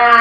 your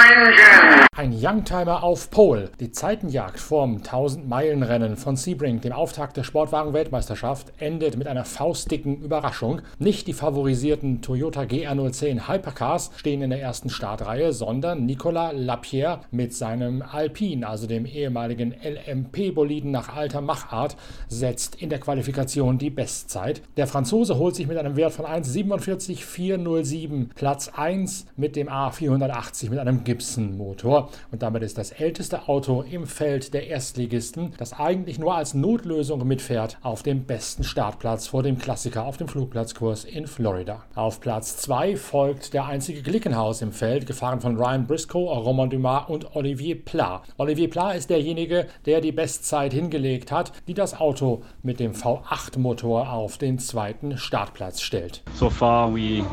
Ein Youngtimer auf Pole. Die Zeitenjagd vorm 1000-Meilen-Rennen von Sebring, dem Auftakt der Sportwagen-Weltmeisterschaft, endet mit einer faustdicken Überraschung. Nicht die favorisierten Toyota GR010 Hypercars stehen in der ersten Startreihe, sondern Nicolas Lapierre mit seinem Alpine, also dem ehemaligen LMP-Boliden nach alter Machart, setzt in der Qualifikation die Bestzeit. Der Franzose holt sich mit einem Wert von 1,47,407 Platz 1 mit dem A480 mit einem Gibson-Motor und damit ist das älteste Auto im Feld der Erstligisten, das eigentlich nur als Notlösung mitfährt, auf dem besten Startplatz vor dem Klassiker auf dem Flugplatzkurs in Florida. Auf Platz 2 folgt der einzige Glickenhaus im Feld, gefahren von Ryan Briscoe, Romain Dumas und Olivier Pla. Olivier Pla ist derjenige, der die Bestzeit hingelegt hat, die das Auto mit dem V8-Motor auf den zweiten Startplatz stellt. So far, we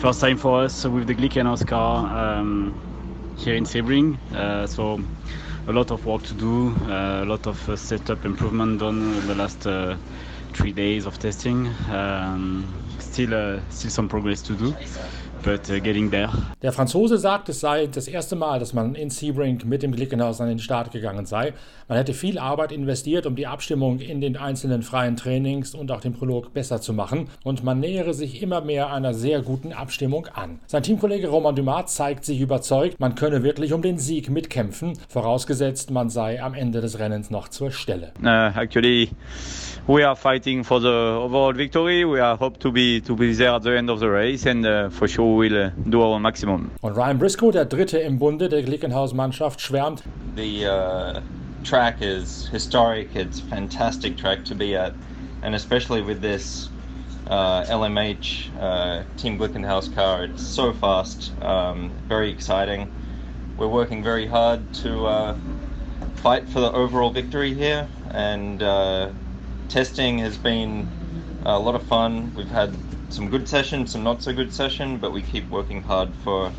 first time for us with the Glickenhaus car. Um here in Sebring. Uh, so a lot of work to do, uh, a lot of uh, setup improvement done in the last three days of testing. Um, still, still some progress to do. But, uh, getting there. Der Franzose sagt, es sei das erste Mal, dass man in Sebring mit dem Glickenhaus an den Start gegangen sei. Man hätte viel Arbeit investiert, um die Abstimmung in den einzelnen freien Trainings und auch den Prolog besser zu machen. Und man nähere sich immer mehr einer sehr guten Abstimmung an. Sein Teamkollege Roman Dumas zeigt sich überzeugt, man könne wirklich um den Sieg mitkämpfen, vorausgesetzt man sei am Ende des Rennens noch zur Stelle. Uh, actually we are fighting for the overall victory. We are hope to be to be there at the end of the race, and uh, for sure we'll uh, do our maximum. Und Ryan Briscoe, der Dritte im Bunde der Glickenhaus-Mannschaft, schwärmt. The uh, track is historic. It's a fantastic track to be at, and especially with this uh, LMH uh, Team Glickenhaus car, it's so fast, um, very exciting. We're working very hard to uh, fight for the overall victory here, and testing has been a lot of fun. We've had some good sessions, some not so good session, but we keep working hard for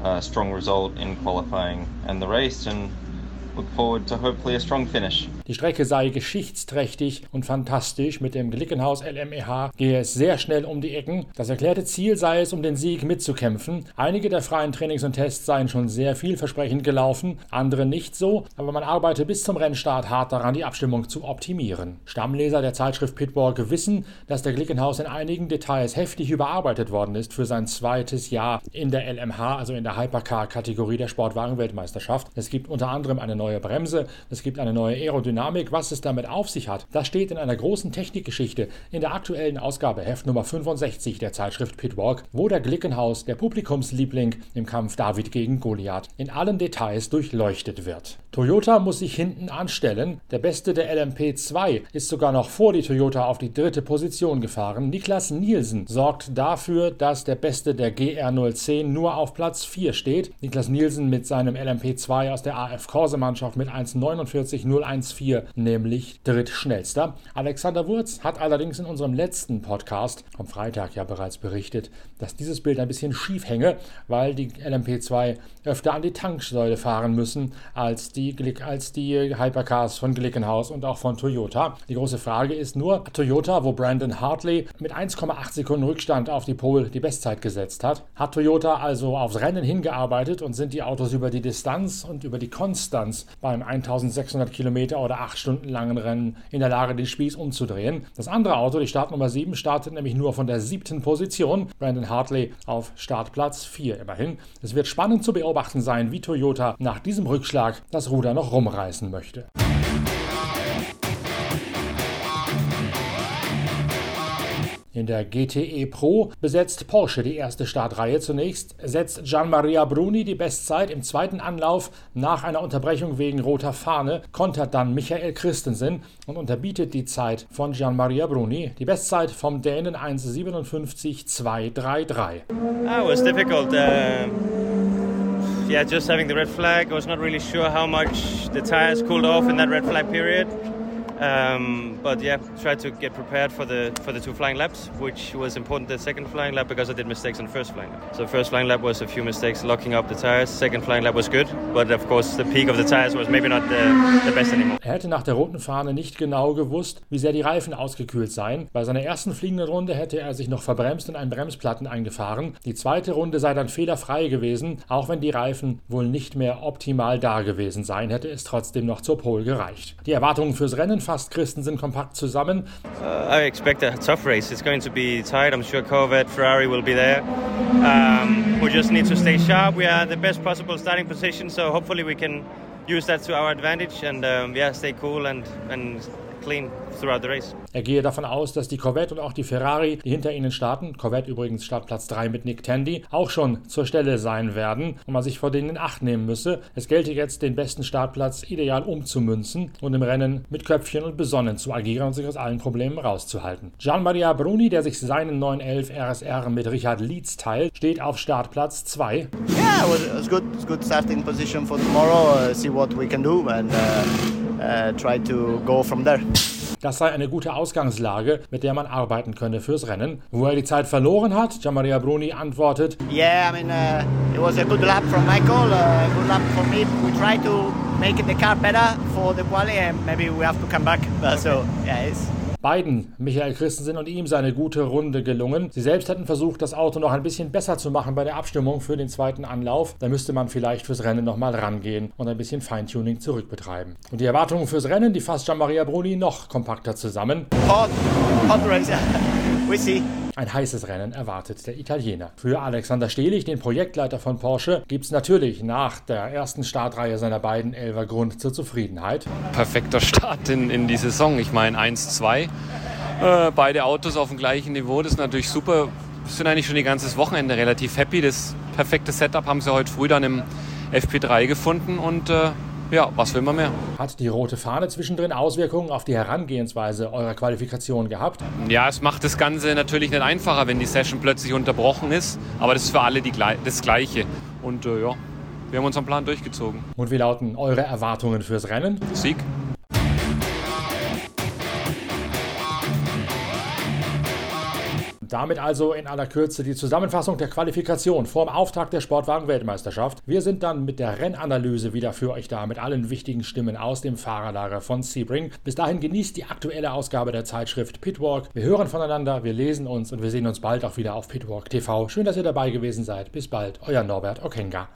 a strong result in qualifying and the race and look forward to hopefully a strong finish. Die Strecke sei geschichtsträchtig und fantastisch. Mit dem Glickenhaus LMEH gehe es sehr schnell um die Ecken. Das erklärte Ziel sei es, um den Sieg mitzukämpfen. Einige der freien Trainings und Tests seien schon sehr vielversprechend gelaufen, andere nicht so, aber man arbeite bis zum Rennstart hart daran, die Abstimmung zu optimieren. Stammleser der Zeitschrift Pitwalk wissen, dass der Glickenhaus in einigen Details heftig überarbeitet worden ist für sein zweites Jahr in der LMH, also in der Hypercar-Kategorie der Sportwagen-Weltmeisterschaft. Es gibt unter anderem eine neue Bremse, es gibt eine neue Aerodynamik, Dynamik, was es damit auf sich hat, das steht in einer großen Technikgeschichte in der aktuellen Ausgabe Heft Nummer 65 der Zeitschrift Pitwalk, wo der Glickenhaus, der Publikumsliebling im Kampf David gegen Goliath, in allen Details durchleuchtet wird. Toyota muss sich hinten anstellen. Der Beste der LMP2 ist sogar noch vor die Toyota auf die dritte Position gefahren. Niklas Nielsen sorgt dafür, dass der Beste der GR010 nur auf Platz 4 steht. Niklas Nielsen mit seinem LMP2 aus der AF Corse Mannschaft mit 1,49,014 4, nämlich drittschnellster. Alexander Wurz hat allerdings in unserem letzten Podcast vom Freitag ja bereits berichtet, dass dieses Bild ein bisschen schief hänge, weil die LMP2 öfter an die Tanksäule fahren müssen als die, als die Hypercars von Glickenhaus und auch von Toyota. Die große Frage ist nur, Toyota, wo Brandon Hartley mit 1,8 Sekunden Rückstand auf die Pole die Bestzeit gesetzt hat, hat Toyota also aufs Rennen hingearbeitet und sind die Autos über die Distanz und über die Konstanz beim 1600 Kilometer oder acht Stunden langen Rennen in der Lage, den Spieß umzudrehen. Das andere Auto, die Startnummer 7, startet nämlich nur von der siebten Position. Brandon Hartley auf Startplatz 4 immerhin. Es wird spannend zu beobachten sein, wie Toyota nach diesem Rückschlag das Ruder noch rumreißen möchte. In der GTE Pro besetzt Porsche die erste Startreihe. Zunächst setzt Gianmaria Bruni die Bestzeit im zweiten Anlauf nach einer Unterbrechung wegen roter Fahne, kontert dann Michael Christensen und unterbietet die Zeit von Gianmaria Bruni. Die Bestzeit vom Dänen 1,57,233. Ah, was difficult. Uh, yeah, just having the red flag. I was not really sure how much the tires cooled off in that red flag period. Um, but yeah, tried to get prepared for the for the two flying laps, which was important. The second flying lap because I did mistakes on first flying lap. So first flying lap was a few mistakes locking up the tires. Second flying lap was good, but of course the peak of the tires was maybe not the, the best anymore. Er hätte nach der roten Fahne nicht genau gewusst, wie sehr die Reifen ausgekühlt seien. Bei seiner ersten fliegenden Runde hätte er sich noch verbremst und einen Bremsplatten eingefahren. Die zweite Runde sei dann fehlerfrei gewesen, auch wenn die Reifen wohl nicht mehr optimal da gewesen seien, hätte es trotzdem noch zur Pole gereicht. Die Erwartungen fürs Rennen fasst Christensen kompakt zusammen. Uh, I expect a tough race. It's going to be tight. I'm sure Corvette, Ferrari will be there. Um, we just need to stay sharp. We are the best possible starting position, so hopefully we can use that to our advantage and um, yeah, stay cool and and clean throughout the race. Er gehe davon aus, dass die Corvette und auch die Ferrari, die hinter ihnen starten, Corvette übrigens Startplatz 3 mit Nick Tandy, auch schon zur Stelle sein werden und man sich vor denen in Acht nehmen müsse. Es gelte jetzt, den besten Startplatz ideal umzumünzen und im Rennen mit Köpfchen und besonnen zu agieren und sich aus allen Problemen rauszuhalten. Gian Maria Bruni, der sich seinen 911 RSR mit Richard Lietz teilt, steht auf Startplatz 2. Yeah, it was, it was good. It's good starting position for tomorrow. Uh, see what we can do and uh, uh, try to go from there. Das sei eine gute Ausgangslage, mit der man arbeiten könne fürs Rennen. Wo er die Zeit verloren hat, Gianmaria Bruni antwortet: Yeah, I mean, uh, it was a good lap from Michael, a good lap for me. We try to make the car better for the quali, and maybe we have to come back. Uh, so, yeah, it's. Beiden, Michael Christensen und ihm, seine gute Runde gelungen. Sie selbst hätten versucht, das Auto noch ein bisschen besser zu machen bei der Abstimmung für den zweiten Anlauf. Da müsste man vielleicht fürs Rennen nochmal rangehen und ein bisschen Feintuning zurückbetreiben. Und die Erwartungen fürs Rennen, die fasst Gian-Maria Bruni noch kompakter zusammen. Hot, hot race, yeah. We see. Ein heißes Rennen erwartet der Italiener. Für Alexander Stehlich, den Projektleiter von Porsche, gibt es natürlich nach der ersten Startreihe seiner beiden Elfer Grund zur Zufriedenheit. Perfekter Start in, in die Saison. Ich meine 1-2. Äh, beide Autos auf dem gleichen Niveau, das ist natürlich super. Wir sind eigentlich schon die ganze Wochenende relativ happy. Das perfekte Setup haben sie heute früh dann im FP3 gefunden und äh, ja, was will man mehr? Hat die rote Fahne zwischendrin Auswirkungen auf die Herangehensweise eurer Qualifikation gehabt? Ja, es macht das Ganze natürlich nicht einfacher, wenn die Session plötzlich unterbrochen ist, aber das ist für alle die, das Gleiche. Und äh, ja, wir haben unseren Plan durchgezogen. Und wie lauten eure Erwartungen fürs Rennen? Sieg. Damit also in aller Kürze die Zusammenfassung der Qualifikation vorm Auftakt der Sportwagen-Weltmeisterschaft. Wir sind dann mit der Rennanalyse wieder für euch da, mit allen wichtigen Stimmen aus dem Fahrerlager von Sebring. Bis dahin genießt die aktuelle Ausgabe der Zeitschrift Pitwalk. Wir hören voneinander, wir lesen uns und wir sehen uns bald auch wieder auf Pitwalk TV. Schön, dass ihr dabei gewesen seid. Bis bald, euer Norbert Okenga.